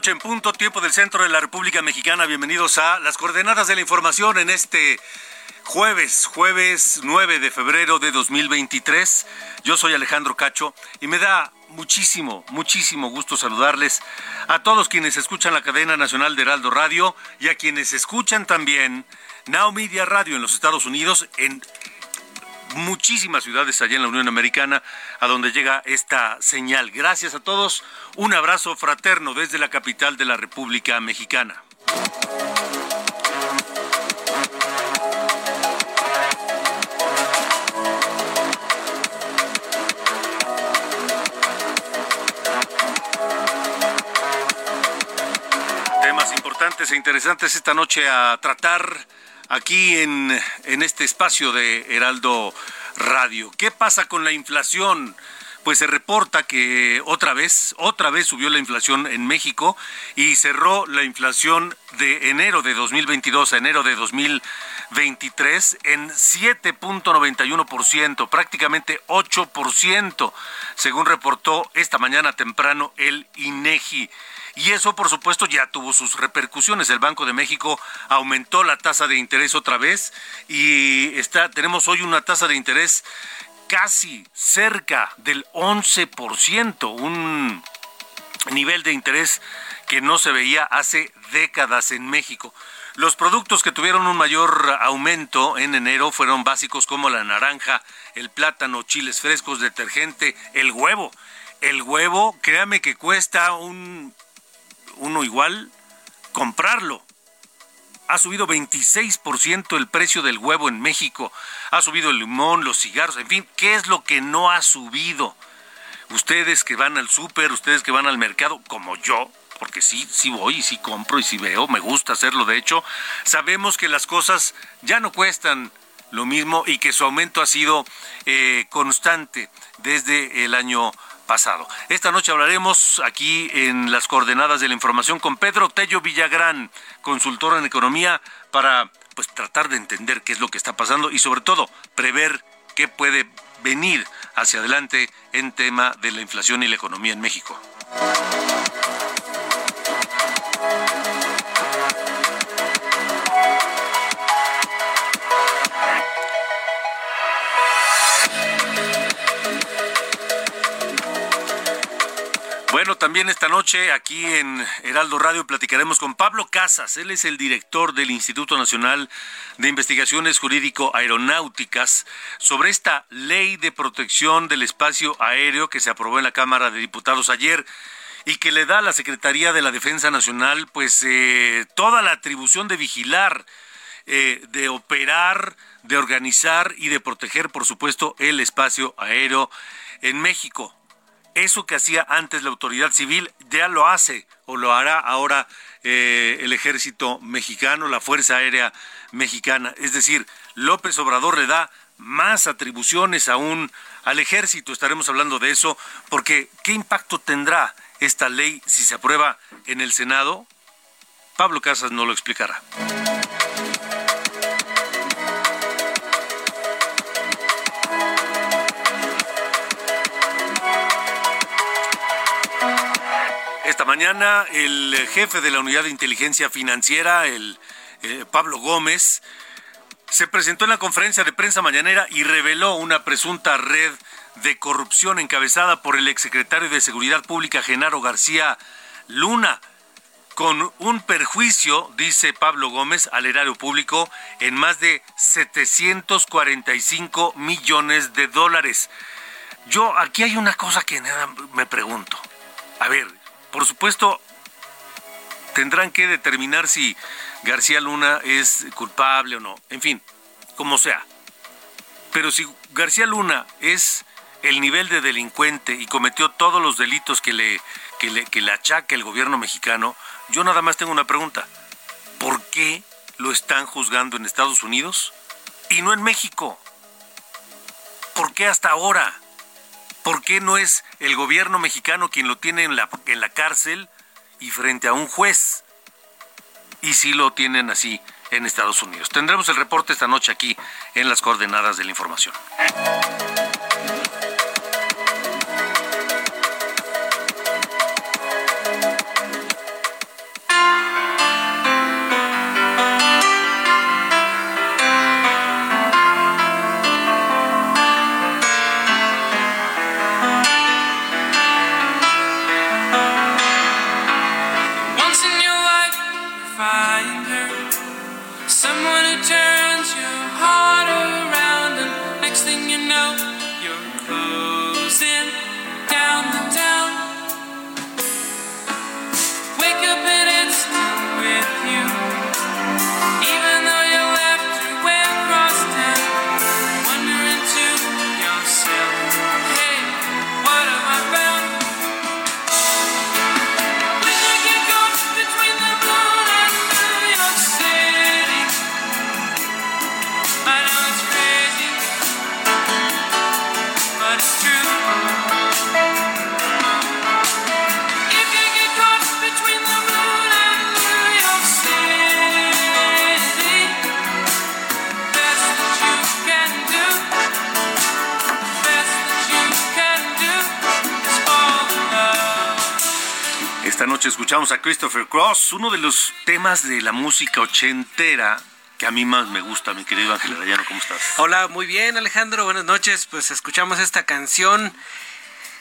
Noche en punto, tiempo del centro de la República Mexicana. Bienvenidos a las coordenadas de la información en este jueves, jueves 9 de febrero de 2023. Yo soy Alejandro Cacho y me da muchísimo, muchísimo gusto saludarles a todos quienes escuchan la cadena nacional de Heraldo Radio y a quienes escuchan también Now Media Radio en los Estados Unidos en muchísimas ciudades allá en la Unión Americana a donde llega esta señal. Gracias a todos. Un abrazo fraterno desde la capital de la República Mexicana. Temas importantes e interesantes esta noche a tratar aquí en, en este espacio de Heraldo Radio. ¿Qué pasa con la inflación? Pues se reporta que otra vez, otra vez subió la inflación en México y cerró la inflación de enero de 2022 a enero de 2023 en 7.91%, prácticamente 8%, según reportó esta mañana temprano el INEGI. Y eso, por supuesto, ya tuvo sus repercusiones. El Banco de México aumentó la tasa de interés otra vez y está, tenemos hoy una tasa de interés casi cerca del 11%, un nivel de interés que no se veía hace décadas en México. Los productos que tuvieron un mayor aumento en enero fueron básicos como la naranja, el plátano, chiles frescos, detergente, el huevo. El huevo, créame que cuesta un uno igual comprarlo. Ha subido 26% el precio del huevo en México. Ha subido el limón, los cigarros, en fin, ¿qué es lo que no ha subido? Ustedes que van al súper, ustedes que van al mercado, como yo, porque sí, sí voy y sí compro y sí veo, me gusta hacerlo de hecho, sabemos que las cosas ya no cuestan lo mismo y que su aumento ha sido eh, constante desde el año Esta noche hablaremos aquí en las coordenadas de la información con Pedro Tello Villagrán, consultor en economía, para pues tratar de entender qué es lo que está pasando y sobre todo prever qué puede venir hacia adelante en tema de la inflación y la economía en México. También esta noche aquí en Heraldo Radio platicaremos con Pablo Casas. Él es el director del Instituto Nacional de Investigaciones Jurídico Aeronáuticas sobre esta ley de protección del espacio aéreo que se aprobó en la Cámara de Diputados ayer y que le da a la Secretaría de la Defensa Nacional pues eh, toda la atribución de vigilar, eh, de operar, de organizar y de proteger, por supuesto, el espacio aéreo en México eso que hacía antes la autoridad civil ya lo hace o lo hará ahora eh, el ejército mexicano, la Fuerza Aérea Mexicana. Es decir, López Obrador le da más atribuciones aún al ejército. Estaremos hablando de eso porque ¿qué impacto tendrá esta ley si se aprueba en el Senado? Pablo Casas no lo explicará. Mañana el jefe de la Unidad de Inteligencia Financiera, el eh, Pablo Gómez, se presentó en la conferencia de prensa mañanera y reveló una presunta red de corrupción encabezada por el exsecretario de Seguridad Pública Genaro García Luna, con un perjuicio, dice Pablo Gómez, al erario público en más de 745 millones de dólares. Yo aquí hay una cosa que me pregunto. A ver, por supuesto, tendrán que determinar si García Luna es culpable o no. En fin, como sea. Pero si García Luna es el nivel de delincuente y cometió todos los delitos que le, que le, que le achaca el gobierno mexicano, yo nada más tengo una pregunta. ¿Por qué lo están juzgando en Estados Unidos y no en México? ¿Por qué hasta ahora? ¿Por qué no es el gobierno mexicano quien lo tiene en la, en la cárcel y frente a un juez? Y si lo tienen así en Estados Unidos. Tendremos el reporte esta noche aquí en las coordenadas de la información. Escuchamos a Christopher Cross, uno de los temas de la música ochentera que a mí más me gusta, mi querido Ángel Arayano, ¿cómo estás? Hola, muy bien Alejandro, buenas noches. Pues escuchamos esta canción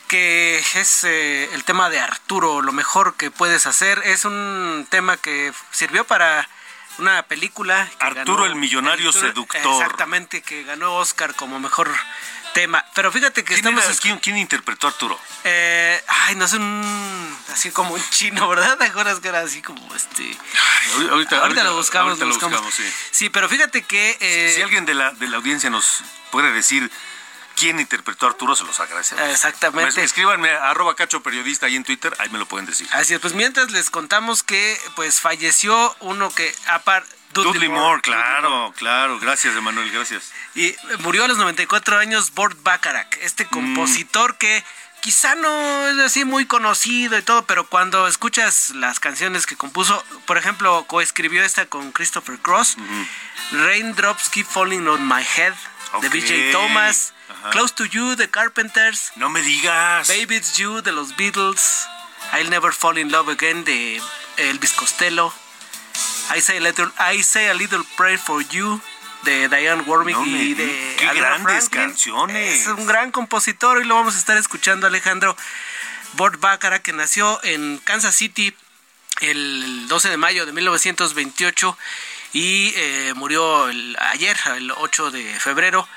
que es eh, el tema de Arturo, lo mejor que puedes hacer. Es un tema que sirvió para una película. Arturo el millonario seductor. Exactamente, que ganó Oscar como mejor tema. Pero fíjate que ¿Quién estamos... ¿quién, interpretó a Arturo? Eh, ay, no es un... Así como un chino, ¿verdad? ¿Te acuerdas que era así como este... ahorita, ahorita, lo buscamos, lo buscamos. sí. sí. pero fíjate que... Eh... Si, alguien de la, de la audiencia nos puede decir quién interpretó a Arturo, se los agradecemos. Exactamente. Escríbanme a arroba cacho periodista ahí en Twitter, ahí me lo pueden decir. Así es, pues mientras les contamos que pues falleció uno que aparte Dudley, Moore, claro, claro. Gracias, Emanuel, gracias. Y murió a los 94 años Bort Bacharach, este mm. compositor que quizá no es así muy conocido y todo, pero cuando escuchas las canciones que compuso, por ejemplo, coescribió esta con Christopher Cross, Raindrops Keep Falling on My Head, de BJ Thomas, Close to You, de Carpenters. No me digas. Baby It's You, de los Beatles, I'll Never Fall in Love Again, de Elvis Costello. I Say a Little, I Say a Little Prayer for You de Diane Warwick y de qué grandes canciones. Es un gran compositor y lo vamos a estar escuchando Alejandro Bort Baccarat que nació en Kansas City el 12 de mayo de 1928 y eh, murió ayer, el 8 de febrero.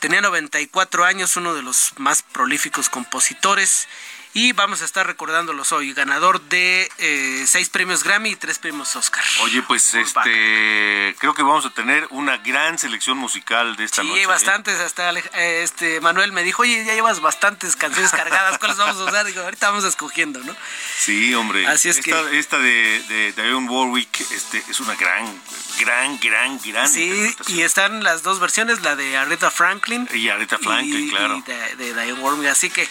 Tenía 94 años, uno de los más prolíficos compositores y vamos a estar recordándolos hoy, ganador de eh, seis premios Grammy y tres premios Oscar. Oye, pues este creo que vamos a tener una gran selección musical de esta noche. Sí, ¿eh? bastantes. Hasta eh, este Manuel me dijo, oye, ya llevas bastantes canciones cargadas, ¿cuáles vamos a usar? Digo, ahorita vamos escogiendo, ¿no? Sí, hombre. Así es esta, que... Esta de, de Warwick este, es una gran, gran, gran, gran Sí, y están las dos versiones, la de Aretha Franklin. Y Aretha Franklin, claro. Y de, de Diane Warwick, así que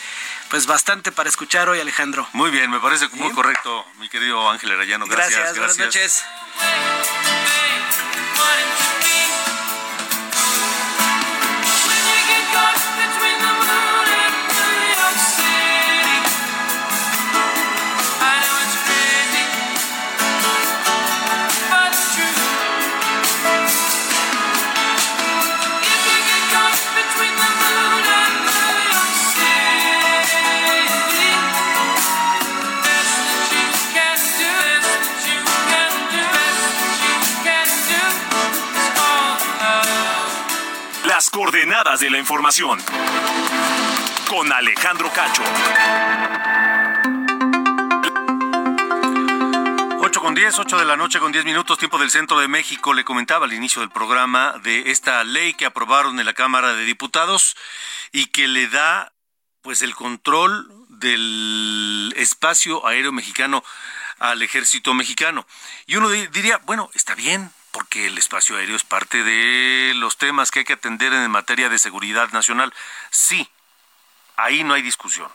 pues bastante para escuchar hoy, Alejandro. Muy bien, me parece muy correcto, mi querido Ángel Arayano. Gracias, gracias. Buenas noches. Coordenadas de la información. Con Alejandro Cacho. 8 con 10, 8 de la noche con 10 minutos, tiempo del centro de México. Le comentaba al inicio del programa de esta ley que aprobaron en la Cámara de Diputados y que le da pues el control del espacio aéreo mexicano al ejército mexicano. Y uno diría, bueno, está bien, porque el espacio aéreo es parte de los temas que hay que atender en materia de seguridad nacional. Sí, ahí no hay discusión.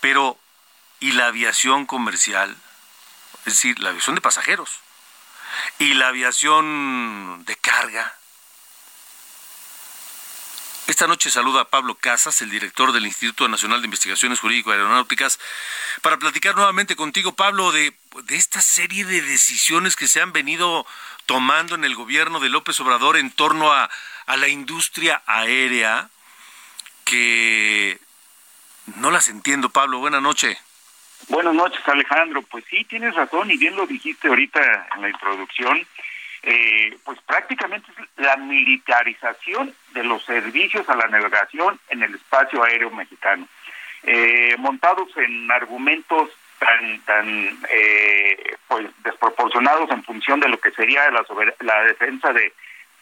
Pero, ¿y la aviación comercial? Es decir, la aviación de pasajeros. ¿Y la aviación de carga? Esta noche saluda a Pablo Casas, el director del Instituto Nacional de Investigaciones Jurídico Aeronáuticas, para platicar nuevamente contigo, Pablo, de, de esta serie de decisiones que se han venido tomando en el gobierno de López Obrador en torno a, a la industria aérea, que no las entiendo, Pablo. Buenas noches. Buenas noches, Alejandro. Pues sí, tienes razón y bien lo dijiste ahorita en la introducción. Eh, pues prácticamente es la militarización de los servicios a la navegación en el espacio aéreo mexicano, eh, montados en argumentos tan tan eh, pues desproporcionados en función de lo que sería la, la defensa de,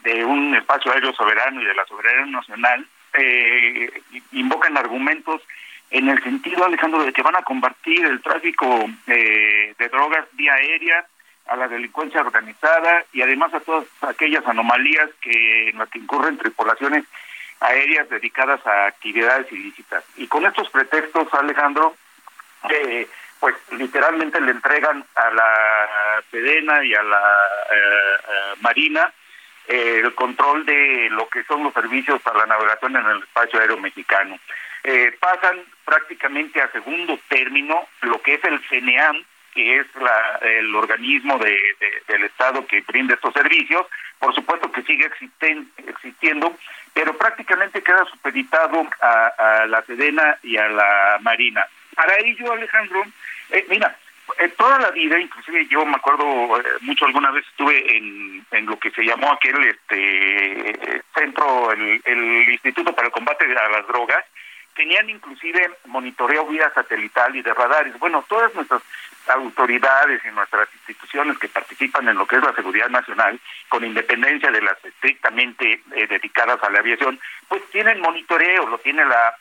de un espacio aéreo soberano y de la soberanía nacional, invocan argumentos en el sentido, Alejandro, de que van a combatir el tráfico de drogas vía aérea, a la delincuencia organizada y además a todas aquellas anomalías que en las que incurren tripulaciones aéreas dedicadas a actividades ilícitas. Y con estos pretextos, Alejandro, eh, pues literalmente le entregan a la Sedena y a la eh, eh, Marina el control de lo que son los servicios para la navegación en el espacio aéreo mexicano. pasan prácticamente a segundo término lo que es el CNEAM, que es la, el organismo de, del Estado que brinda estos servicios. Por supuesto que sigue existen, existiendo, pero prácticamente queda supeditado a, la Sedena y a la Marina. Para ello, Alejandro, eh, mira, eh, toda la vida, inclusive yo me acuerdo eh, mucho alguna vez estuve en, en lo que se llamó aquel este centro, el, el Instituto para el Combate a las Drogas, tenían inclusive monitoreo vía satelital y de radares. Bueno, todas nuestras autoridades y nuestras instituciones que participan en lo que es la seguridad nacional, con independencia de las estrictamente eh, dedicadas a la aviación, pues tienen monitoreo, lo tiene la,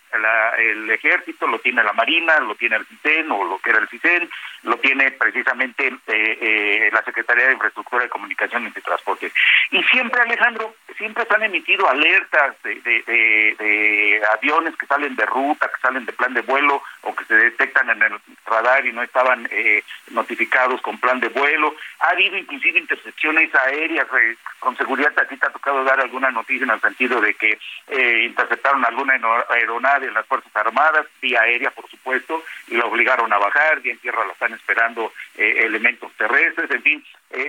el ejército, lo tiene la marina, lo tiene el CISEN o lo que era el CISEN, lo tiene precisamente eh, eh, la Secretaría de Infraestructura de Comunicaciones y Transportes. Y siempre, Alejandro, siempre se han emitido alertas de, de aviones que salen de ruta, que salen de plan de vuelo o que se detectan en el radar y no estaban eh, notificados con plan de vuelo. Ha habido inclusive intercepciones aéreas. Eh, con seguridad a ti te ha tocado dar alguna noticia en el sentido de que eh, interceptaron alguna aeronave en las Fuerzas Armadas, vía aérea por supuesto, y la obligaron a bajar, y en tierra la están esperando elementos terrestres, en fin.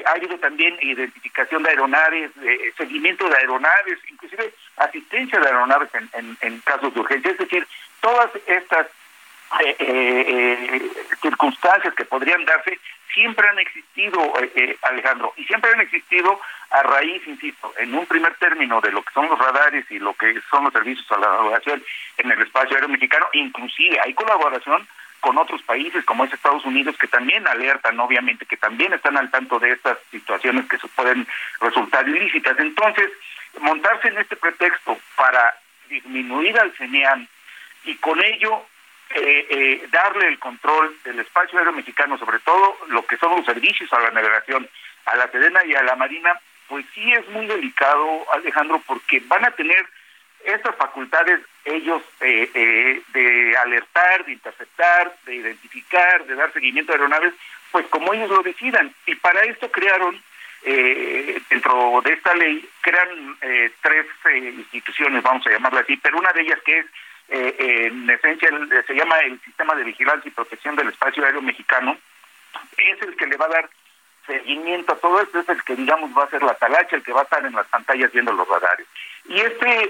ha habido también identificación de aeronaves, seguimiento de aeronaves, inclusive asistencia de aeronaves en, en casos de urgencia. Es decir, todas estas eh, eh, eh, circunstancias que podrían darse siempre han existido, eh, Alejandro, y siempre han existido a raíz, insisto, en un primer término de lo que son los radares y lo que son los servicios a la navegación en el espacio aéreo mexicano, inclusive hay colaboración con otros países como es Estados Unidos que también alertan, obviamente, que también están al tanto de estas situaciones que se pueden resultar ilícitas. Entonces, montarse en este pretexto para disminuir al CENEAM y con ello eh, eh, darle el control del espacio aéreo mexicano, sobre todo lo que son los servicios a la navegación, a la Sedena y a la Marina, pues sí es muy delicado, Alejandro, porque van a tener estas facultades ellos eh, eh, de alertar, de interceptar, de identificar, de dar seguimiento a aeronaves, pues como ellos lo decidan. Y para esto crearon, dentro de esta ley, crean tres instituciones, vamos a llamarla así, pero una de ellas que es eh, en esencia se llama el Sistema de Vigilancia y Protección del Espacio Aéreo Mexicano, es el que le va a dar seguimiento a todo esto, es el que digamos va a ser la talacha, el que va a estar en las pantallas viendo los radares. Y este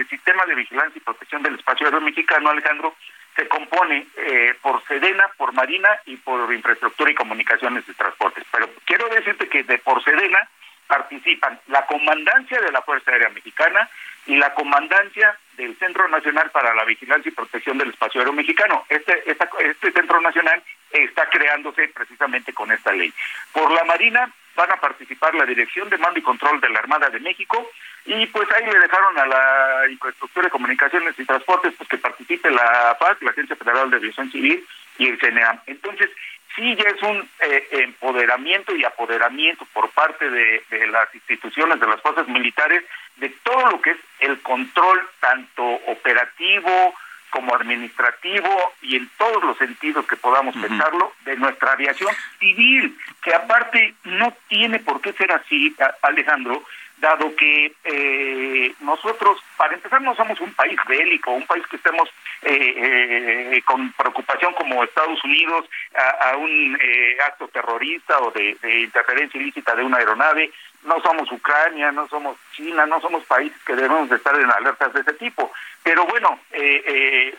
eh, Sistema de Vigilancia y Protección del Espacio Aéreo Mexicano, Alejandro, se compone eh, por Sedena, por Marina y por Infraestructura y Comunicaciones de Transportes. Pero quiero decirte que de por Sedena participan la Comandancia de la Fuerza Aérea Mexicana, y la comandancia del Centro Nacional para la Vigilancia y Protección del Espacio Aéreo Mexicano. Este, este Centro Nacional está creándose precisamente con esta ley. Por la Marina van a participar la Dirección de Mando y Control de la Armada de México y pues ahí le dejaron a la Infraestructura de Comunicaciones y Transportes pues que participe la FAC, la Agencia Federal de Aviación Civil y el CNEAM. Entonces, sí ya es un eh, empoderamiento y apoderamiento por parte de, las instituciones, de las fuerzas militares, de todo lo que es el control tanto operativo como administrativo y en todos los sentidos que podamos pensarlo de nuestra aviación civil, que aparte no tiene por qué ser así, Alejandro, dado que eh, nosotros, para empezar, no somos un país bélico, un país que estemos eh, eh, con preocupación como Estados Unidos a, un acto terrorista o de, interferencia ilícita de una aeronave, no somos Ucrania, no somos China, no somos países que debemos de estar en alertas de ese tipo. Pero bueno,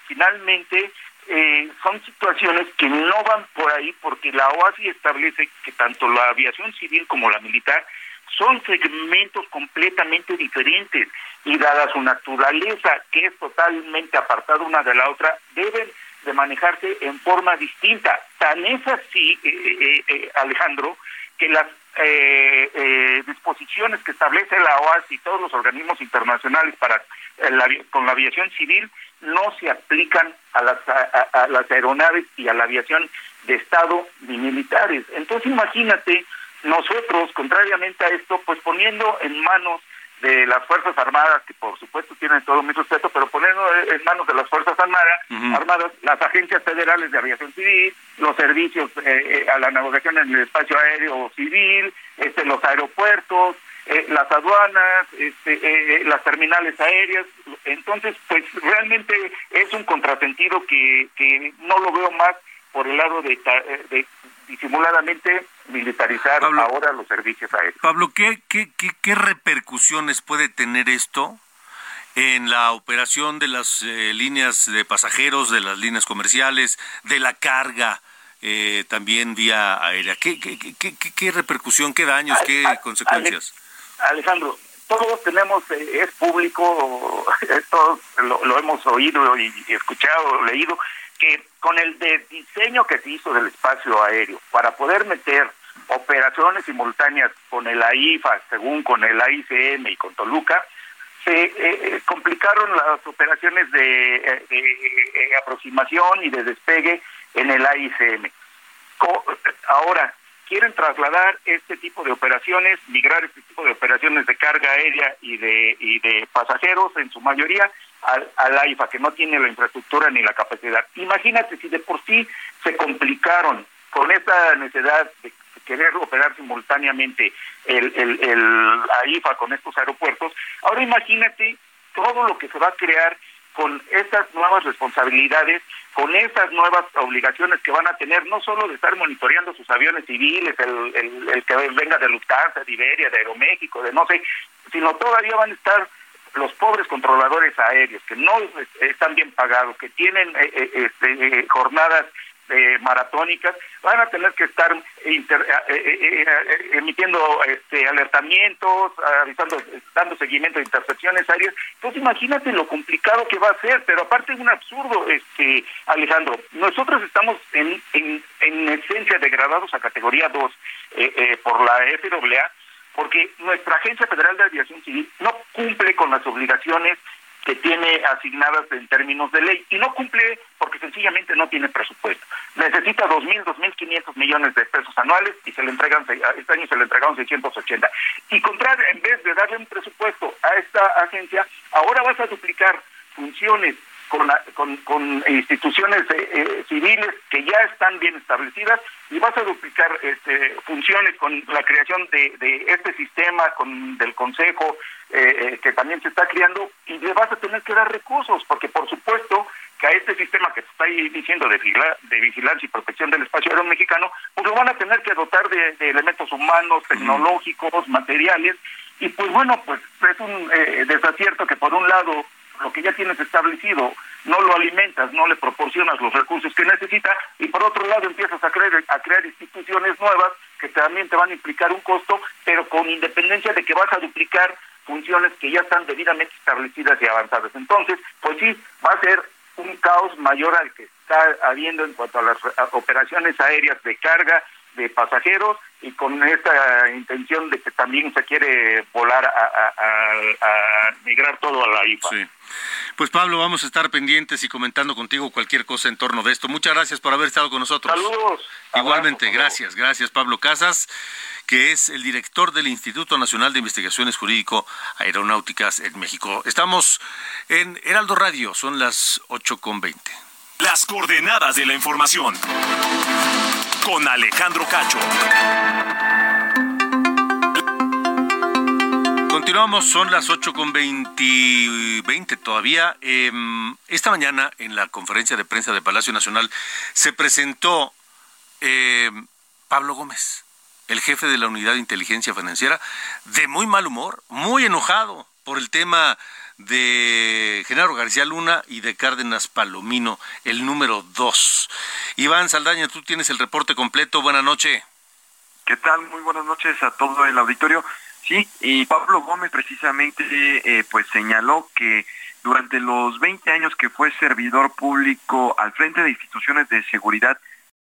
finalmente son situaciones que no van por ahí porque la OASI establece que tanto la aviación civil como la militar son segmentos completamente diferentes y dada su naturaleza, que es totalmente apartada una de la otra, deben de manejarse en forma distinta. Tan es así, eh, eh, eh, Alejandro, que las disposiciones que establece la OAS y todos los organismos internacionales para con la aviación civil no se aplican a las, a las aeronaves y a la aviación de Estado ni militares. Entonces imagínate nosotros, contrariamente a esto, pues poniendo en manos de las Fuerzas Armadas, que por supuesto tienen todo mi respeto, pero poniendo en manos de las Fuerzas Armadas, armadas las agencias federales de aviación civil, los servicios eh, eh, a la navegación en el espacio aéreo civil, este, los aeropuertos, eh, las aduanas, este, las terminales aéreas. Entonces, pues realmente es un contrasentido que, que no lo veo más por el lado de, de disimuladamente militarizar ahora los servicios aéreos. Pablo, ¿qué, qué, qué, repercusiones puede tener esto en la operación de las eh, líneas de pasajeros, de las líneas comerciales, de la carga? Eh, también vía aérea. ¿Qué, qué, qué, qué, repercusión, qué daños, qué consecuencias? Alejandro, todos tenemos, eh, es público, todos lo, hemos oído y escuchado, leído, que con el diseño que se hizo del espacio aéreo para poder meter operaciones simultáneas con el AIFA, según con el AICM y con Toluca, se eh, eh, complicaron las operaciones de, eh, aproximación y de despegue en el AICM. ahora, quieren trasladar este tipo de operaciones, migrar este tipo de operaciones de carga aérea y de, y de pasajeros en su mayoría al, al AIFA, que no tiene la infraestructura ni la capacidad. Imagínate si de por sí se complicaron con esta necesidad de querer operar simultáneamente el, el, el AIFA con estos aeropuertos, ahora imagínate todo lo que se va a crear con estas nuevas responsabilidades, con estas nuevas obligaciones que van a tener, no solo de estar monitoreando sus aviones civiles, el, el, el que venga de Lufthansa, de Iberia, de Aeroméxico, de no sé, sino todavía van a estar los pobres controladores aéreos que no están bien pagados, que tienen eh, eh, este, eh, jornadas maratónicas, van a tener que estar emitiendo este, alertamientos, avisando, dando seguimiento a intercepciones aéreas. Entonces imagínate lo complicado que va a ser, pero aparte es un absurdo, este Alejandro. Nosotros estamos en, en, en esencia degradados a categoría 2 por la FAA porque nuestra Agencia Federal de Aviación Civil no cumple con las obligaciones que tiene asignadas en términos de ley y no cumple porque sencillamente no tiene presupuesto. Necesita 2.000, 2.500 millones de pesos anuales y se le entregan, este año se le entregaron 680. Y contrario, en vez de darle un presupuesto a esta agencia, ahora vas a duplicar funciones con, con, instituciones eh, eh, civiles que ya están bien establecidas y vas a duplicar este, funciones con la creación de, de este sistema con del consejo eh, que también se está creando y le vas a tener que dar recursos porque por supuesto que a este sistema que se está diciendo de, de vigilancia y protección del espacio aéreo mexicano pues lo van a tener que dotar de, elementos humanos tecnológicos materiales y pues bueno pues es un desacierto que por un lado lo que ya tienes establecido no lo alimentas, no le proporcionas los recursos que necesita y por otro lado empiezas a crear, a crear instituciones nuevas que también te van a implicar un costo, pero con independencia de que vas a duplicar funciones que ya están debidamente establecidas y avanzadas. Entonces, pues sí, va a ser un caos mayor al que está habiendo en cuanto a las operaciones aéreas de carga de pasajeros y con esta intención de que también se quiere volar a, migrar todo a la IFA. Sí. Pues Pablo, vamos a estar pendientes y comentando contigo cualquier cosa en torno de esto. Muchas gracias por haber estado con nosotros. Saludos. Igualmente, gracias, gracias Pablo Casas, que es el director del Instituto Nacional de Investigaciones Jurídico Aeronáuticas en México. Estamos en Heraldo Radio, son las 8.20. Las coordenadas de la información con Alejandro Cacho. Continuamos, son las 8 con 20, todavía. Em, esta mañana en la conferencia de prensa de Palacio Nacional se presentó em, Pablo Gómez, el jefe de la Unidad de Inteligencia Financiera, de muy mal humor, muy enojado por el tema de Genaro García Luna y de Cárdenas Palomino, el número 2. Iván Saldaña, tú tienes el reporte completo. Buenas noches. ¿Qué tal? Muy buenas noches a todo el auditorio. Sí, y Pablo Gómez precisamente eh, pues señaló que durante los 20 años que fue servidor público al frente de instituciones de seguridad,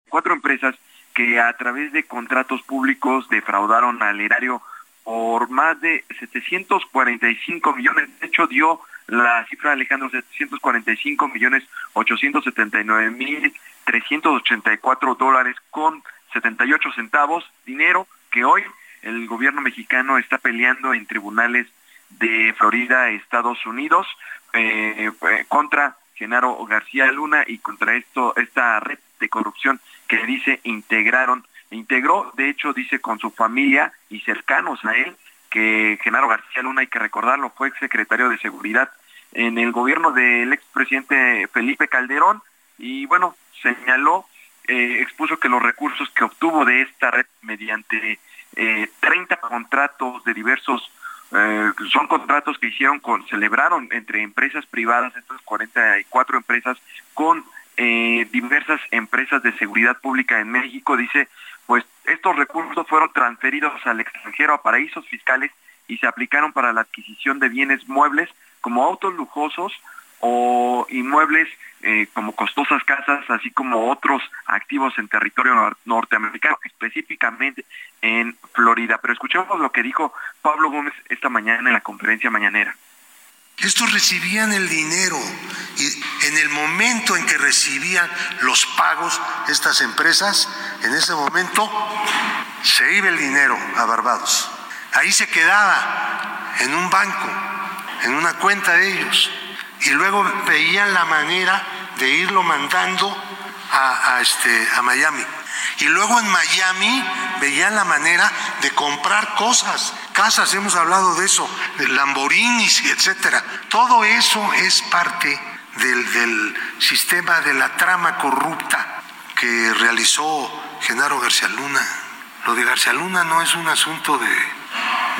cuatro empresas que a través de contratos públicos defraudaron al erario por más de 745 millones. De hecho, dio la cifra Alejandro 745 millones 879 mil 384 dólares con 78 centavos, dinero que hoy el gobierno mexicano está peleando en tribunales de Florida, Estados Unidos, eh, eh, contra Genaro García Luna y contra esta red de corrupción que dice integraron, integró, de hecho dice con su familia y cercanos a él, que Genaro García Luna, hay que recordarlo, fue secretario de Seguridad en el gobierno del expresidente Felipe Calderón y bueno, señaló, eh, expuso que los recursos que obtuvo de esta red mediante eh, 30 contratos de diversos, eh, son contratos que hicieron con, celebraron entre empresas privadas, estas 44 empresas, con eh, diversas empresas de seguridad pública en México, dice, pues estos recursos fueron transferidos al extranjero a paraísos fiscales y se aplicaron para la adquisición de bienes muebles como autos lujosos o inmuebles eh, como costosas casas, así como otros activos en territorio norteamericano, específicamente en Florida. Pero escuchemos lo que dijo Pablo Gómez esta mañana en la conferencia mañanera. Estos recibían el dinero y en el momento en que recibían los pagos estas empresas, en ese momento se iba el dinero a Barbados. Ahí se quedaba en un banco, en una cuenta de ellos y luego veían la manera de irlo mandando a, este, a Miami. Y luego en Miami veían la manera de comprar cosas, casas, hemos hablado de eso, de Lamborghinis, etcétera. Todo eso es parte del, del sistema de la trama corrupta que realizó Genaro García Luna. Lo de García Luna no es un asunto de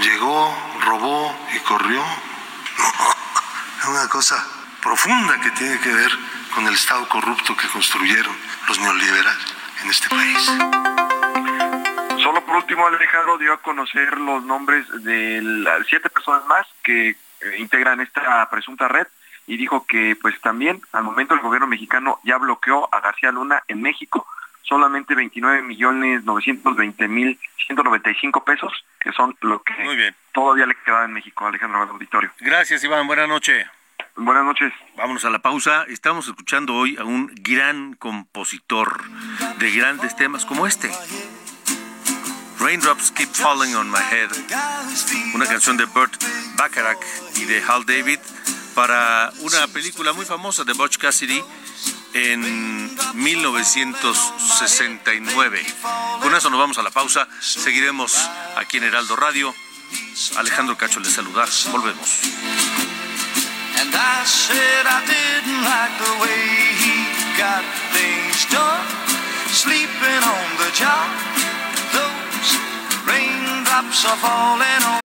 llegó, robó y corrió. es una cosa profunda que tiene que ver con el Estado corrupto que construyeron los neoliberales en este país. Solo por último, Alejandro dio a conocer los nombres de siete personas más que eh, integran esta presunta red y dijo que pues también al momento el gobierno mexicano ya bloqueó a García Luna en México solamente 29 millones 920 mil 195 pesos, que son lo que todavía le queda en México, Alejandro, al auditorio. Gracias, Iván. Buenas noches. Buenas noches. Vámonos a la pausa. Estamos escuchando hoy a un gran compositor de grandes temas como este. Raindrops Keep Falling on My Head, una canción de Burt Bacharach y de Hal David para una película muy famosa de Butch Cassidy en 1969. Con eso nos vamos a la pausa. Seguiremos aquí en Heraldo Radio. Alejandro Cacho les saluda. Volvemos. Sleeping on the job, those raindrops are falling on.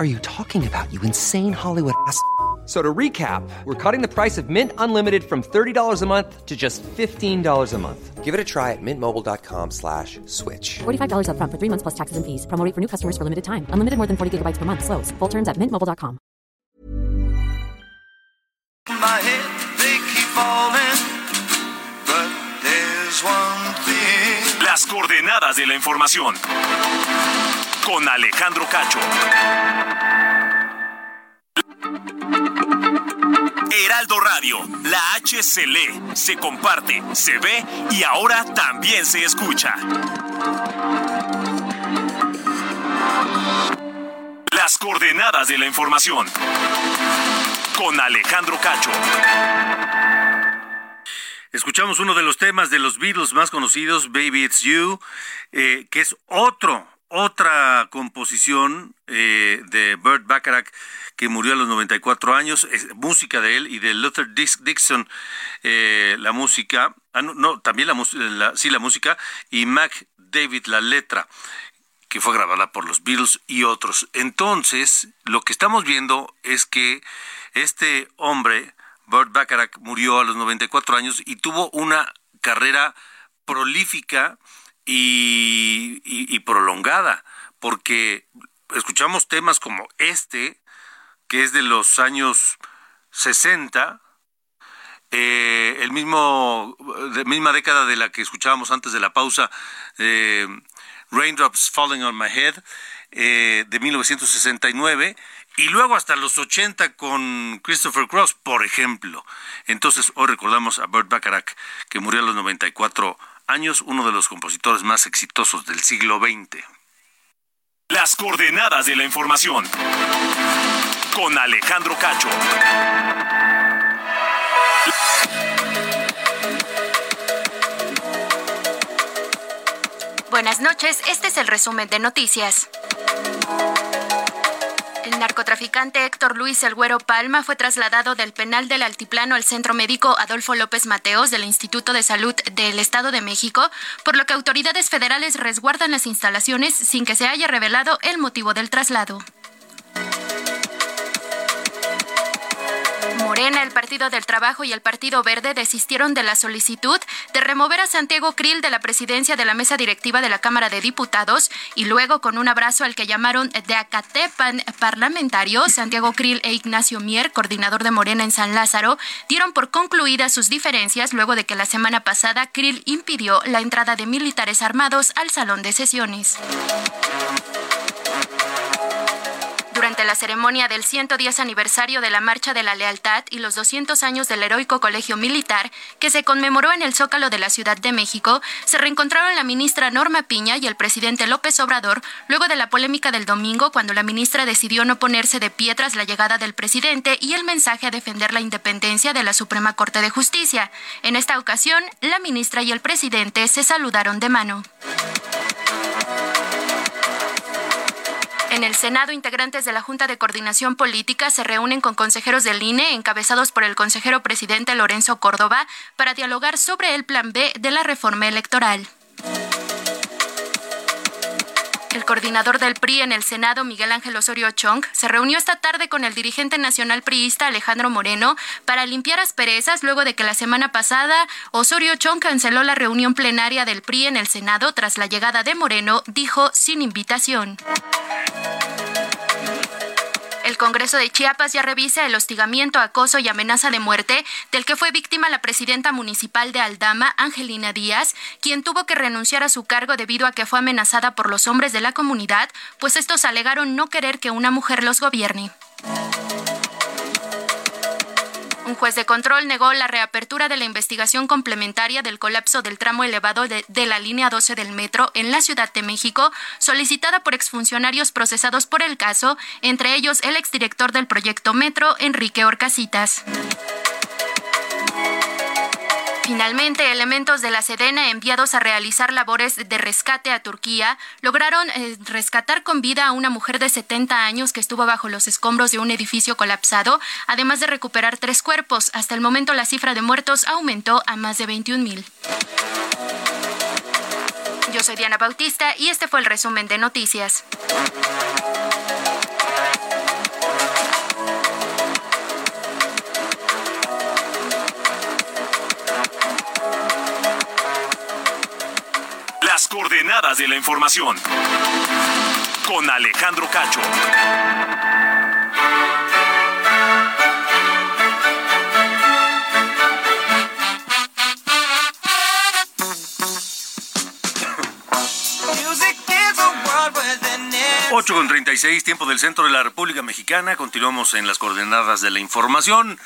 are you talking about, you insane Hollywood ass? So to recap, we're cutting the price of Mint Unlimited from $30 a month to just $15 a month. Give it a try at mintmobile.com slash switch. $45 up front for three months plus taxes and fees. Promo for new customers for limited time. Unlimited more than 40 gigabytes per month. Slows. Full terms at mintmobile.com. My head, they keep falling, but there's one thing. Las coordenadas de la información. Con Alejandro Cacho. Heraldo Radio, la H se lee, se comparte, se ve y ahora también se escucha. Las coordenadas de la información. Con Alejandro Cacho. Escuchamos uno de los temas de los Beatles más conocidos, Baby It's You, eh, que es otro, otra composición eh, de Burt Bacharach que murió a los 94 años, música de él y de Luther Dixon, eh, la música, ah, no, también la, sí, la música, y Mac David la letra, que fue grabada por los Beatles y otros. Entonces, lo que estamos viendo es que este hombre, Burt Bacharach, murió a los 94 años y tuvo una carrera prolífica y prolongada, porque escuchamos temas como este, que es de los años 60, eh, el mismo, de misma década de la que escuchábamos antes de la pausa, eh, Raindrops Falling on My Head, eh, de 1969, y luego hasta los 80 con Christopher Cross, por ejemplo. Entonces, hoy recordamos a Burt Bacharach, que murió a los 94 años, uno de los compositores más exitosos del siglo XX. Las coordenadas de la información con Alejandro Cacho. Buenas noches, este es el resumen de noticias. El narcotraficante Héctor Luis El Güero Palma fue trasladado del penal del Altiplano al Centro Médico Adolfo López Mateos del Instituto de Salud del Estado de México, por lo que autoridades federales resguardan las instalaciones sin que se haya revelado el motivo del traslado. El Partido del Trabajo y el Partido Verde desistieron de la solicitud de remover a Santiago Krill de la presidencia de la mesa directiva de la Cámara de Diputados y luego con un abrazo al que llamaron de Acatepan parlamentario, Santiago Krill e Ignacio Mier, coordinador de Morena en San Lázaro, dieron por concluidas sus diferencias luego de que la semana pasada Krill impidió la entrada de militares armados al salón de sesiones la ceremonia del 110 aniversario de la Marcha de la Lealtad y los 200 años del heroico Colegio Militar, que se conmemoró en el Zócalo de la Ciudad de México, se reencontraron la ministra Norma Piña y el presidente López Obrador luego de la polémica del domingo cuando la ministra decidió no ponerse de pie tras la llegada del presidente y el mensaje a defender la independencia de la Suprema Corte de Justicia. En esta ocasión, la ministra y el presidente se saludaron de mano. En el Senado, integrantes de la Junta de Coordinación Política se reúnen con consejeros del INE, encabezados por el consejero presidente Lorenzo Córdoba, para dialogar sobre el plan B de la reforma electoral. El coordinador del PRI en el Senado, Miguel Ángel Osorio Chong, se reunió esta tarde con el dirigente nacional priista Alejandro Moreno para limpiar asperezas luego de que la semana pasada Osorio Chong canceló la reunión plenaria del PRI en el Senado tras la llegada de Moreno, dijo sin invitación. El Congreso de Chiapas ya revisa el hostigamiento, acoso y amenaza de muerte del que fue víctima la presidenta municipal de Aldama, Angelina Díaz, quien tuvo que renunciar a su cargo debido a que fue amenazada por los hombres de la comunidad, pues estos alegaron no querer que una mujer los gobierne. Un juez de control negó la reapertura de la investigación complementaria del colapso del tramo elevado de, la línea 12 del metro en la Ciudad de México, solicitada por exfuncionarios procesados por el caso, entre ellos el exdirector del proyecto Metro, Enrique Orcasitas. Finalmente, elementos de la Sedena enviados a realizar labores de rescate a Turquía lograron eh, rescatar con vida a una mujer de 70 años que estuvo bajo los escombros de un edificio colapsado, además de recuperar tres cuerpos. Hasta el momento la cifra de muertos aumentó a más de 21 mil. Yo soy Diana Bautista y este fue el resumen de noticias. Con Alejandro Cacho. 8 con 36, tiempo del centro de la República Mexicana. Continuamos en las coordenadas de la información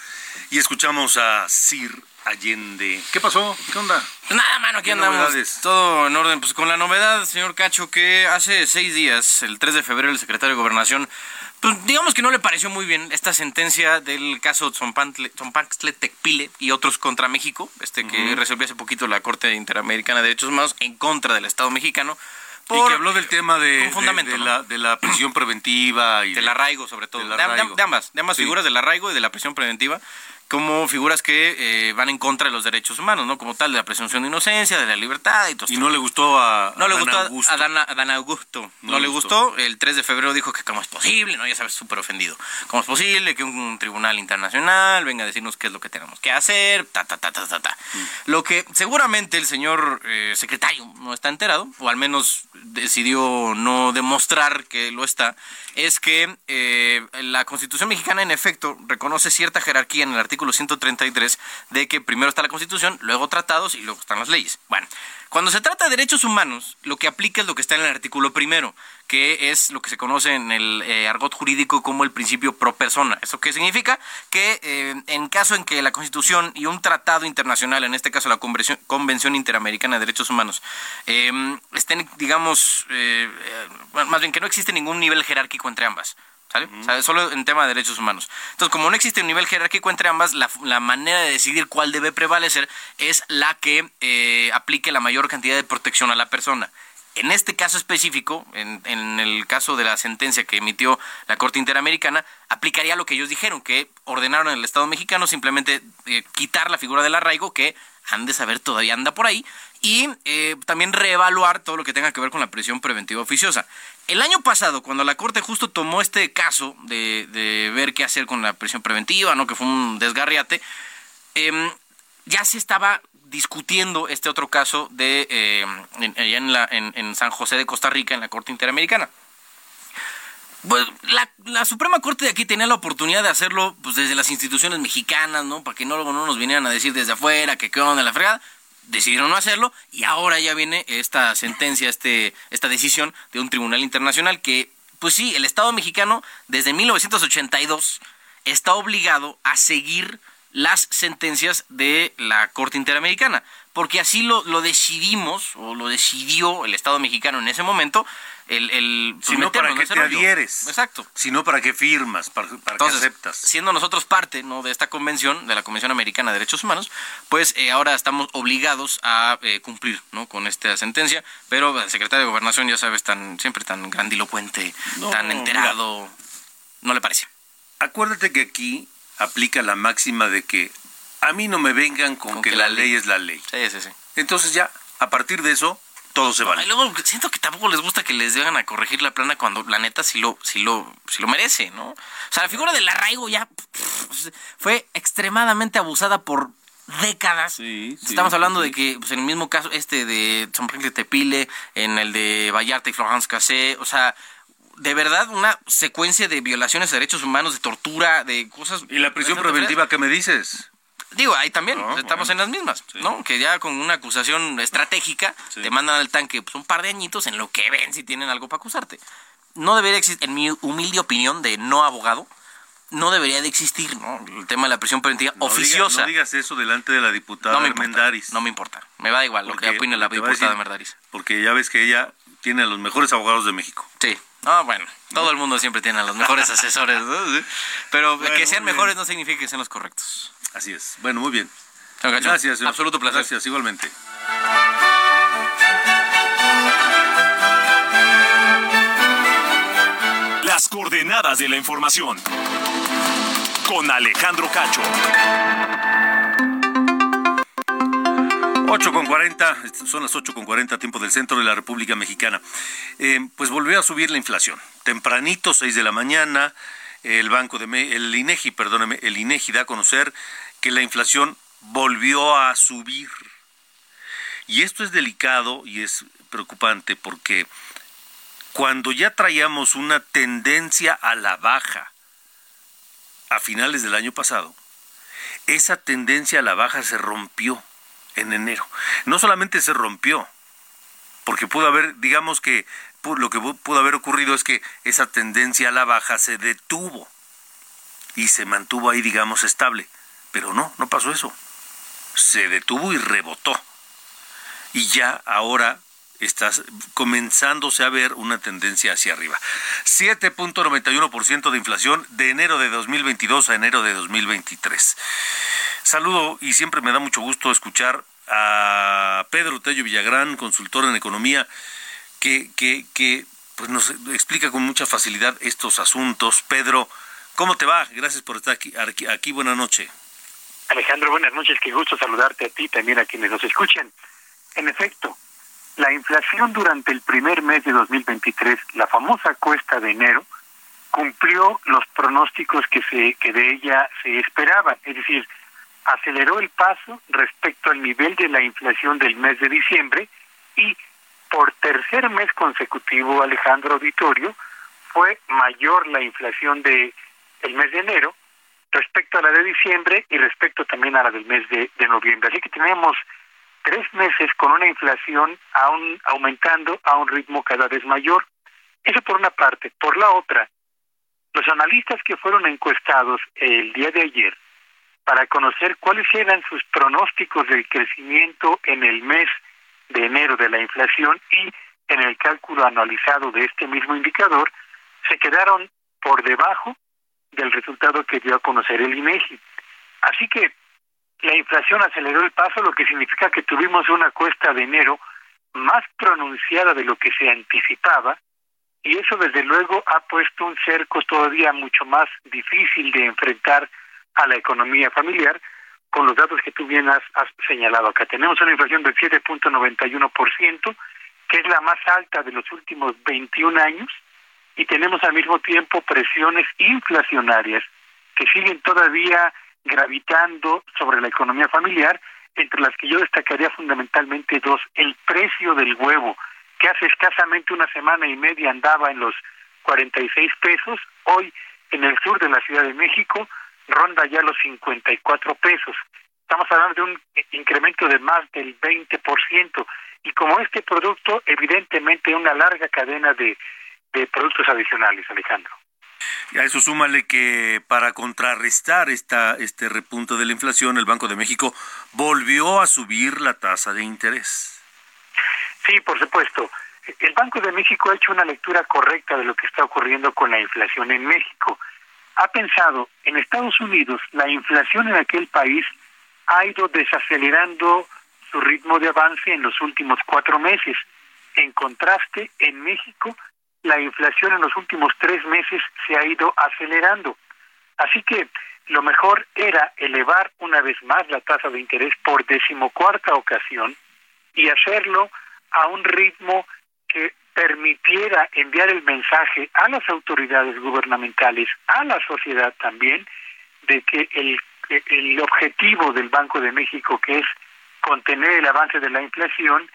y escuchamos a Sir Allende. ¿Qué pasó? ¿Qué onda? Pues nada, mano, aquí ¿Qué andamos. novedades? Todo en orden. Pues con la novedad, señor Cacho, que hace seis días, el 3 de febrero, el secretario de Gobernación, pues digamos que no le pareció muy bien esta sentencia del caso Tzompantle Tecpile y otros contra México, este que Ujú. resolvió hace poquito la Corte Interamericana de Derechos Humanos en contra del Estado mexicano. Y por- que habló del tema de, fundamento, de- de ¿no? la, de la prisión preventiva y del arraigo sobre todo, del de, de- arraigo. de ambas, de ambas Sí. figuras, del arraigo y de la prisión preventiva, como figuras que eh, van en contra de los derechos humanos, ¿no? Como tal, de la presunción de inocencia, de la libertad y todo Y no le gustó a, no le a Dan gustó Augusto. a Dan, a Dan Augusto. No, No le le gustó. El 3 de febrero dijo que cómo es posible, ¿no? Ya sabes, súper ofendido. ¿Cómo es posible que un, tribunal internacional venga a decirnos qué es lo que tenemos que hacer? Ta, ta, ta, ta, ta, ta. Mm. Lo que seguramente el señor eh, secretario no está enterado, o al menos decidió no demostrar que lo está, es que eh, la Constitución mexicana, en efecto, reconoce cierta jerarquía en el artículo 133 de que primero está la Constitución, luego tratados y luego están las leyes. Bueno, cuando se trata de derechos humanos, lo que aplica es lo que está en el artículo primero, que es lo que se conoce en el eh, argot jurídico como el principio pro persona. ¿Eso qué significa? Que eh, en caso en que la Constitución y un tratado internacional, en este caso la Convención, Interamericana de Derechos Humanos, eh, estén, digamos, más bien que no existe ningún nivel jerárquico entre ambas. ¿Sale? O sea, solo en tema de derechos humanos. Entonces, como no existe un nivel jerárquico entre ambas, la, la manera de decidir cuál debe prevalecer es la que eh, aplique la mayor cantidad de protección a la persona. En este caso específico, en, en el caso de la sentencia que emitió la Corte Interamericana, aplicaría lo que ellos dijeron, que ordenaron al Estado mexicano simplemente eh, quitar la figura del arraigo, que han de saber todavía anda por ahí, y eh, también reevaluar todo lo que tenga que ver con la prisión preventiva oficiosa. El año pasado, cuando la Corte justo tomó este caso de, de ver qué hacer con la prisión preventiva, ¿no? que fue un desgarriate, em, ya se estaba discutiendo este otro caso de eh, en, la- en- en San José de Costa Rica, en la Corte Interamericana. Pues la, la Suprema Corte de aquí tenía la oportunidad de hacerlo pues, desde las instituciones mexicanas, ¿no? Para que no, no nos vinieran a decir desde afuera que qué onda la fregada. Decidieron no hacerlo y ahora ya viene esta sentencia, este, esta decisión de un tribunal internacional que, pues sí, el Estado mexicano desde 1982 está obligado a seguir las sentencias de la Corte Interamericana, porque así lo, lo decidimos, o lo decidió el Estado mexicano en ese momento, el, el pues, Si no, ¿para qué te rollo. adhieres? Exacto. Si no, ¿para qué firmas? ¿Para, para Entonces, qué aceptas? siendo nosotros parte ¿no? de esta convención, de la Convención Americana de Derechos Humanos, pues eh, ahora estamos obligados a eh, cumplir ¿no? con esta sentencia, pero el secretario de Gobernación, ya sabes, tan, siempre tan grandilocuente, No, tan enterado, no le parece. Acuérdate que aquí aplica la máxima de que a mí no me vengan con, que, la ley es la ley. Sí, sí, sí. Entonces ya, a partir de eso, todo se vale. Y luego siento que tampoco les gusta que les vengan a corregir la plana cuando la neta sí lo, sí lo, sí lo merece, ¿no? O sea, la figura del arraigo ya pff, fue extremadamente abusada por décadas. sí, Estamos hablando sí. de que pues, en el mismo caso este de Tzompantle Tepile, en el de Vallarta y Florence Cassé, o sea, de verdad una secuencia de violaciones de derechos humanos, de tortura, de cosas... ¿Y la prisión preventiva qué me dices? Digo, ahí también No, estamos en las mismas, ¿no? Que ya con una acusación estratégica Sí. te mandan al tanque pues, un par de añitos en lo que ven si tienen algo para acusarte. No debería existir, en mi humilde opinión de no abogado, no debería de existir, ¿no? El tema de la prisión preventiva No diga- oficiosa. no digas eso delante de la diputada No me importa, no me importa. Me da igual lo que opine la va diputada Merdaris. Porque ya ves que ella tiene a los mejores abogados de México. Sí. No, bueno, todo el mundo siempre tiene a los mejores asesores, ¿no? Pero Bueno, que sean mejores no significa que sean los correctos. Así es. Bueno, muy bien. Gracias, absoluto placer. Gracias, igualmente. Las coordenadas de la información. Con Alejandro Cacho. 8 con 40, son las 8 con 40 tiempo del centro de la República Mexicana. Eh, pues volvió a subir la inflación. Tempranito, 6 de la mañana, el Banco de el INEGI, perdóneme, el INEGI da a conocer que la inflación volvió a subir. Y esto es delicado y es preocupante porque cuando ya traíamos una tendencia a la baja a finales del año pasado, esa tendencia a la baja se rompió en enero. No solamente se rompió, porque pudo haber, digamos que lo que pudo haber ocurrido es que esa tendencia a la baja se detuvo y se mantuvo ahí, digamos, estable. Pero no, no pasó eso. Se detuvo y rebotó. Y ya ahora está comenzándose a ver una tendencia hacia arriba. 7.91% de inflación de enero de 2022 a enero de 2023. Saludo y siempre me da mucho gusto escuchar a Pedro Tello Villagrán, consultor en economía, que, que, que pues nos explica con mucha facilidad estos asuntos. Pedro, ¿cómo te va? Gracias por estar aquí. aquí buenas noches. Alejandro, buenas noches. Qué gusto saludarte a ti también a quienes nos escuchan. En efecto, la inflación durante el primer mes de 2023, la famosa cuesta de enero, cumplió los pronósticos que se que de ella se esperaban, es decir, aceleró el paso respecto al nivel de la inflación del mes de diciembre y por tercer mes consecutivo, Alejandro Auditorio, fue mayor la inflación de el mes de enero respecto a la de diciembre y respecto también a la del mes de, noviembre. Así que tenemos tres meses con una inflación aún aumentando a un ritmo cada vez mayor. Eso por una parte. Por la otra, los analistas que fueron encuestados el día de ayer para conocer cuáles eran sus pronósticos del crecimiento en el mes de enero de la inflación y en el cálculo anualizado de este mismo indicador, se quedaron por debajo del resultado que dio a conocer el INEGI. Así que la inflación aceleró el paso, lo que significa que tuvimos una cuesta de enero más pronunciada de lo que se anticipaba, y eso desde luego ha puesto un cerco todavía mucho más difícil de enfrentar a la economía familiar, con los datos que tú bien has, has señalado acá. Tenemos una inflación del 7.91%, que es la más alta de los últimos 21 años, y tenemos al mismo tiempo presiones inflacionarias que siguen todavía gravitando sobre la economía familiar, entre las que yo destacaría fundamentalmente dos. El precio del huevo, que hace escasamente una semana y media andaba en los 46 pesos, hoy en el sur de la Ciudad de México ronda ya los 54 pesos. Estamos hablando de un incremento de más del 20%. Y como este producto, evidentemente una larga cadena de, de productos adicionales, Alejandro. Y a eso súmale que para contrarrestar esta, este repunto de la inflación, el Banco de México volvió a subir la tasa de interés. Sí, por supuesto. El Banco de México ha hecho una lectura correcta de lo que está ocurriendo con la inflación en México. Ha pensado, en Estados Unidos, la inflación en aquel país ha ido desacelerando su ritmo de avance en los últimos cuatro meses. En contraste, en México la inflación en los últimos tres meses se ha ido acelerando. Así que lo mejor era elevar una vez más la tasa de interés por decimocuarta ocasión y hacerlo a un ritmo que permitiera enviar el mensaje a las autoridades gubernamentales, a la sociedad también, de que el, el objetivo del Banco de México, que es contener el avance de la inflación,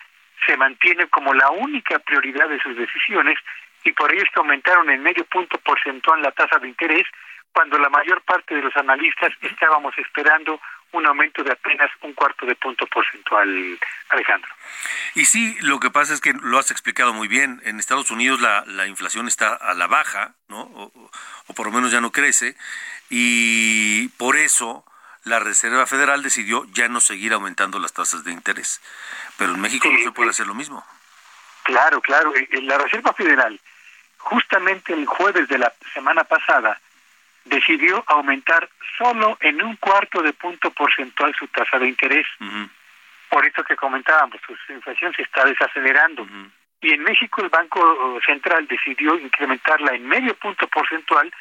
se mantiene como la única prioridad de sus decisiones y por ello es que aumentaron en medio punto porcentual la tasa de interés, cuando la mayor parte de los analistas estábamos esperando un aumento de apenas un cuarto de punto porcentual, Alejandro. Y sí, lo que pasa es que lo has explicado muy bien. En Estados Unidos la, la inflación está a la baja, ¿no? O, o, por lo menos ya no crece. Y por eso la Reserva Federal decidió ya no seguir aumentando las tasas de interés. Pero en México no se puede hacer lo mismo. Claro, claro. La Reserva Federal, justamente el jueves de la semana pasada, decidió aumentar solo en un cuarto de punto porcentual su tasa de interés. Por eso que comentábamos, su inflación se está desacelerando. Y en México el Banco Central decidió incrementarla en medio punto porcentual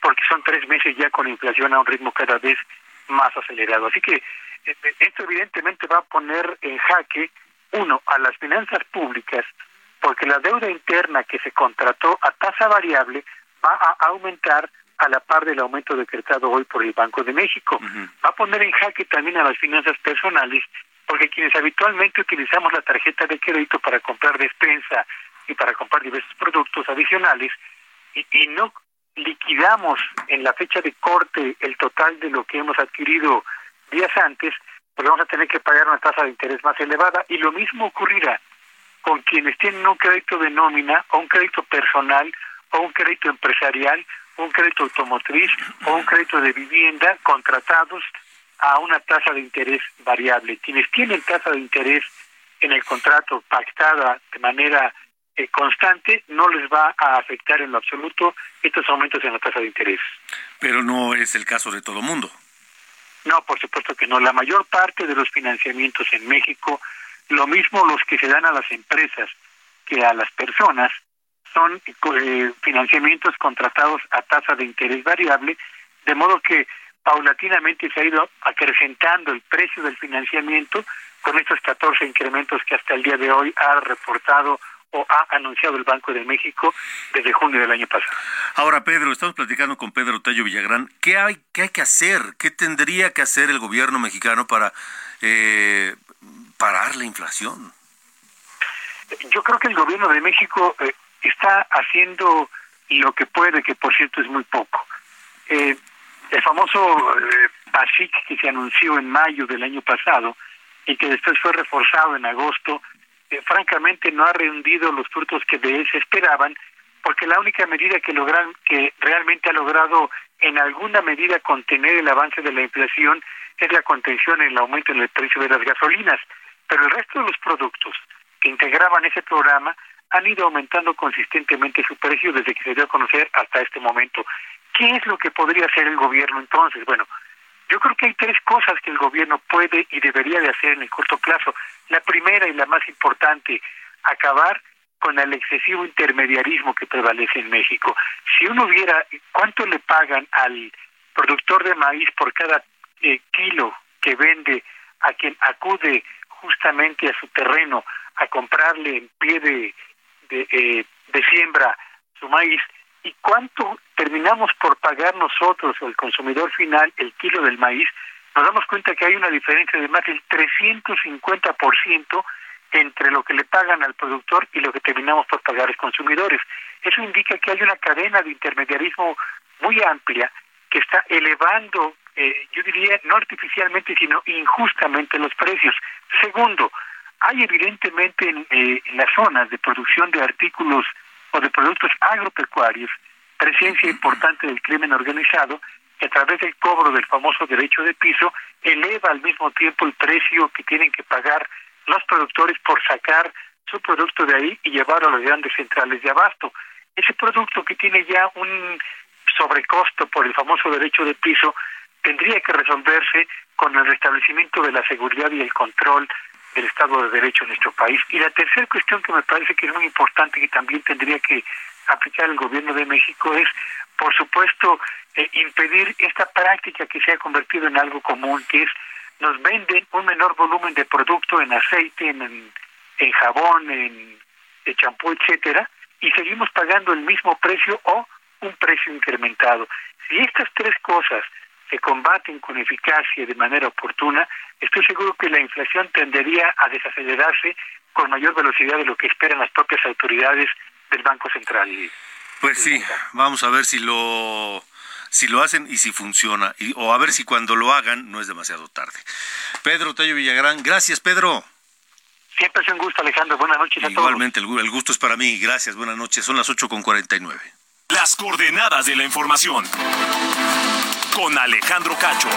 porque son tres meses ya con inflación a un ritmo cada vez más acelerado. Así que eh, esto evidentemente va a poner en jaque, uno, a las finanzas públicas, porque la deuda interna que se contrató a tasa variable va a aumentar a la par del aumento decretado hoy por el Banco de México. Va a poner en jaque también a las finanzas personales, porque quienes habitualmente utilizamos la tarjeta de crédito para comprar despensa y para comprar diversos productos adicionales, y, y no liquidamos en la fecha de corte el total de lo que hemos adquirido días antes, pues vamos a tener que pagar una tasa de interés más elevada y lo mismo ocurrirá con quienes tienen un crédito de nómina o un crédito personal o un crédito empresarial un crédito automotriz o un crédito de vivienda contratados a una tasa de interés variable. Quienes tienen tasa de interés en el contrato pactada de manera eh, constante, no les va a afectar en lo absoluto estos aumentos en la tasa de interés. Pero no es el caso de todo mundo. No, por supuesto que no. La mayor parte de los financiamientos en México, lo mismo los que se dan a las empresas que a las personas, son eh, financiamientos contratados a tasa de interés variable, de modo que paulatinamente se ha ido acrecentando el precio del financiamiento con estos 14 incrementos que hasta el día de hoy ha reportado o ha anunciado el Banco de México desde junio del año pasado. Ahora, Pedro, estamos platicando con Pedro Tello Villagrán. ¿Qué hay, qué hay que hacer? ¿Qué tendría que hacer el gobierno mexicano para eh, parar la inflación? Yo creo que el gobierno de México eh, está haciendo lo que puede, que por cierto es muy poco. Eh, el famoso eh, que se anunció en mayo del año pasado y que después fue reforzado en agosto, eh, francamente no ha rendido los frutos que de él se esperaban, porque la única medida que logran, que realmente ha logrado en alguna medida contener el avance de la inflación es la contención en el aumento en el precio de las gasolinas, pero el resto de los productos que integraban ese programa han ido aumentando consistentemente su precio desde que se dio a conocer hasta este momento. ¿Qué es lo que podría hacer el gobierno entonces? Bueno, yo creo que hay tres cosas que el gobierno puede y debería de hacer en el corto plazo. La primera y la más importante, acabar con el excesivo intermediarismo que prevalece en México. Si uno viera cuánto le pagan al productor de maíz por cada eh, kilo que vende a quien acude justamente a su terreno a comprarle en pie de, eh, de siembra su maíz y cuánto terminamos por pagar nosotros el consumidor final el kilo del maíz, nos damos cuenta que hay una diferencia de más del 350% entre lo que le pagan al productor y lo que terminamos por pagar los consumidores. Eso indica que hay una cadena de intermediarismo muy amplia que está elevando, eh, yo diría, no artificialmente, sino injustamente los precios. Segundo, hay evidentemente eh, en, las zonas de producción de artículos o de productos agropecuarios presencia importante del crimen organizado que a través del cobro del famoso derecho de piso eleva al mismo tiempo el precio que tienen que pagar los productores por sacar su producto de ahí y llevarlo a las grandes centrales de abasto. Ese producto que tiene ya un sobrecosto por el famoso derecho de piso tendría que resolverse con el restablecimiento de la seguridad y el control del Estado de Derecho en nuestro país. Y la tercera cuestión que me parece que es muy importante que también tendría que aplicar el gobierno de México es, por supuesto, eh, impedir esta práctica que se ha convertido en algo común, que es nos venden un menor volumen de producto en aceite, en, en jabón, en, champú, etcétera, y seguimos pagando el mismo precio o un precio incrementado. Si estas tres cosas se combaten con eficacia y de manera oportuna, estoy seguro que la inflación tendería a desacelerarse con mayor velocidad de lo que esperan las propias autoridades del Banco Central. Pues sí, vamos a ver si lo si lo hacen y si funciona, y, o a ver si cuando lo hagan no es demasiado tarde. Pedro Tello Villagrán, gracias Pedro. Siempre es un gusto, Alejandro. Buenas noches a todos. Igualmente, el, gusto es para mí. Gracias, buenas noches. Son las 8 con 49. Las coordenadas de la información con Alejandro Cacho.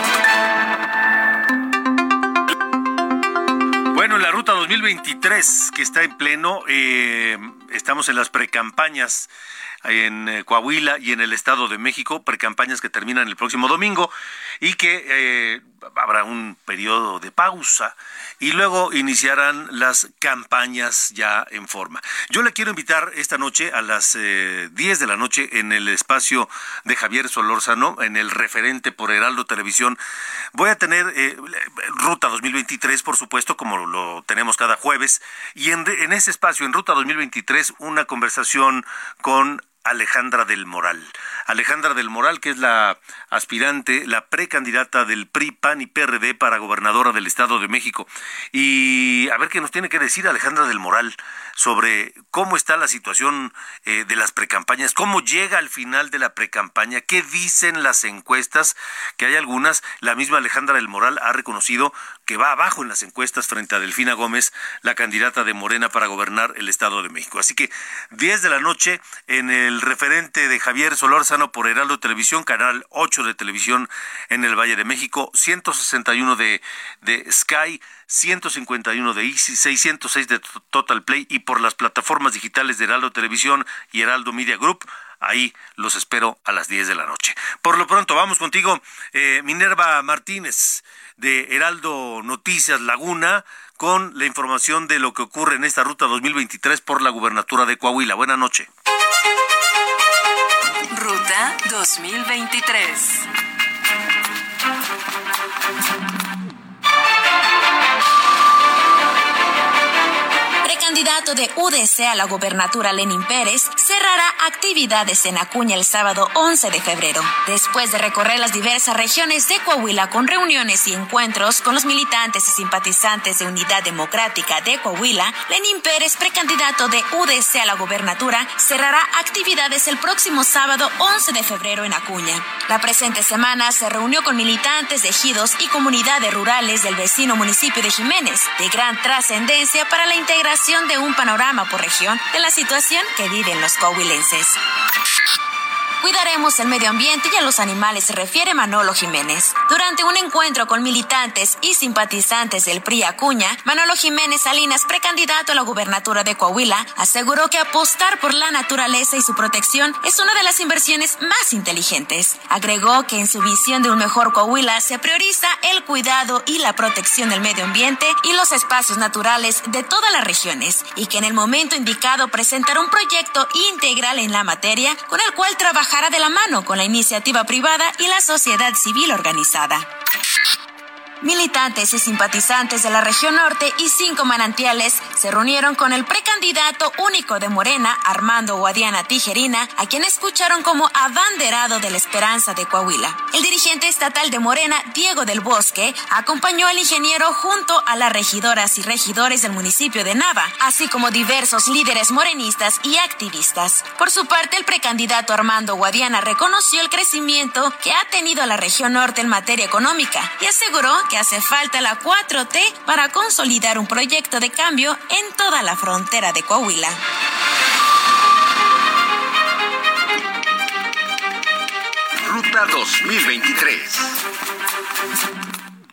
Bueno, en la ruta 2023 que está en pleno, eh, estamos en las precampañas. en eh, Coahuila y en el Estado de México, precampañas que terminan el próximo domingo y que eh, habrá un periodo de pausa y luego iniciarán las campañas ya en forma. Yo le quiero invitar esta noche a las 10 eh, de la noche en el espacio de Javier Solórzano, en el referente por Heraldo Televisión. Voy a tener Ruta 2023, por supuesto, como lo tenemos cada jueves, y en ese espacio, en Ruta 2023, una conversación con Alejandra del Moral. Alejandra del Moral, que es la aspirante, la precandidata del PRI, PAN y PRD para gobernadora del Estado de México. Y a ver qué nos tiene que decir Alejandra del Moral sobre cómo está la situación eh, de las precampañas, cómo llega al final de la precampaña, qué dicen las encuestas, que hay algunas, la misma Alejandra del Moral ha reconocido que va abajo en las encuestas frente a Delfina Gómez, la candidata de Morena para gobernar el Estado de México. Así que 10 de la noche en el referente de Javier Solórzano por Heraldo Televisión, canal 8 de televisión en el Valle de México, 161 de, de Sky, 151 de Easy, 606 de Total Play y por las plataformas digitales de Heraldo Televisión y Heraldo Media Group. Ahí los espero a las 10 de la noche. Por lo pronto, vamos contigo, eh, Minerva Martínez de Heraldo Noticias Laguna con la información de lo que ocurre en esta ruta 2023 por la gubernatura de Coahuila. Buenas noches. Ruta 2023. candidato de UDC a la gobernatura Lenin Pérez cerrará actividades en Acuña el sábado 11 de febrero. Después de recorrer las diversas regiones de Coahuila con reuniones y encuentros con los militantes y simpatizantes de Unidad Democrática de Coahuila, Lenin Pérez, precandidato de UDC a la gobernatura, cerrará actividades el próximo sábado 11 de febrero en Acuña. La presente semana se reunió con militantes ejidos y comunidades rurales del vecino municipio de Jiménez, de gran trascendencia para la integración de un panorama por región de la situación que viven los coahuilenses. Cuidaremos el medio ambiente y a los animales, se refiere Manolo Jiménez. Durante un encuentro con militantes y simpatizantes del PRI Acuña, Manolo Jiménez Salinas, precandidato a la gubernatura de Coahuila, aseguró que apostar por la naturaleza y su protección es una de las inversiones más inteligentes. Agregó que en su visión de un mejor Coahuila se prioriza el cuidado y la protección del medio ambiente y los espacios naturales de todas las regiones y que en el momento indicado presentará un proyecto integral en la materia con el cual trabaja de la mano con la iniciativa privada y la sociedad civil organizada. Militantes y simpatizantes de la región norte y cinco manantiales se reunieron con el precandidato único de Morena, Armando Guadiana Tijerina, a quien escucharon como abanderado de la esperanza de Coahuila. El dirigente estatal de Morena, Diego del Bosque, acompañó al ingeniero junto a las regidoras y regidores del municipio de Nava, así como diversos líderes morenistas y activistas. Por su parte, el precandidato Armando Guadiana reconoció el crecimiento que ha tenido la región norte en materia económica y aseguró que hace falta la 4T para consolidar un proyecto de cambio en toda la frontera de Coahuila. Ruta 2023.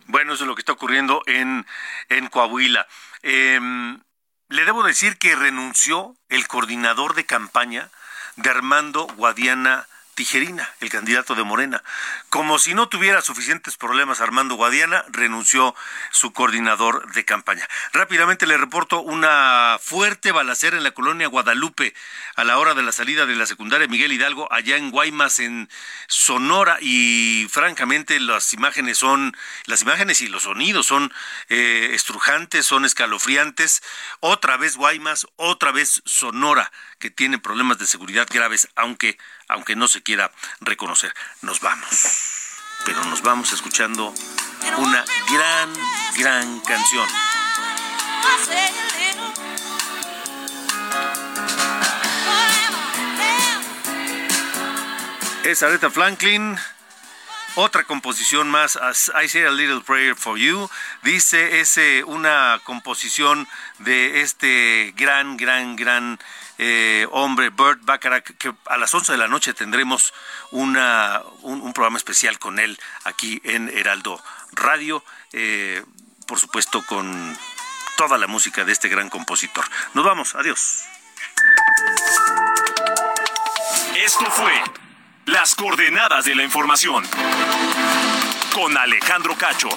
Bueno, eso es lo que está ocurriendo en, en Coahuila. Em, le debo decir que renunció el coordinador de campaña de Armando Guadiana Tijerina, el candidato de Morena. Como si no tuviera suficientes problemas Armando Guadiana, renunció su coordinador de campaña. Rápidamente le reporto una fuerte balacera en la colonia Guadalupe a la hora de la salida de la secundaria Miguel Hidalgo allá en Guaymas en Sonora y francamente las imágenes son las imágenes y los sonidos son eh, estrujantes, son escalofriantes. Otra vez Guaymas, otra vez Sonora que tiene problemas de seguridad graves, aunque aunque no se quiera reconocer. Nos vamos, pero nos vamos escuchando una gran, gran canción. Es Aretha Franklin. Otra composición más, I Say a Little Prayer for You, dice, es una composición de este gran, gran, gran eh, hombre, Bert Bacharach, que a las 11 de la noche tendremos una, un, programa especial con él aquí en Heraldo Radio, eh, por supuesto con toda la música de este gran compositor. Nos vamos, adiós. Esto fue Las coordenadas de la información con Alejandro Cacho.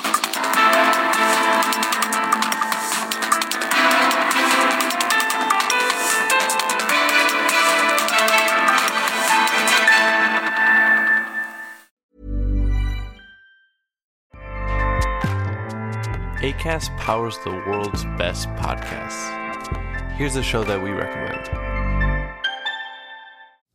ACAST powers the world's best podcasts. Here's a show that we recommend.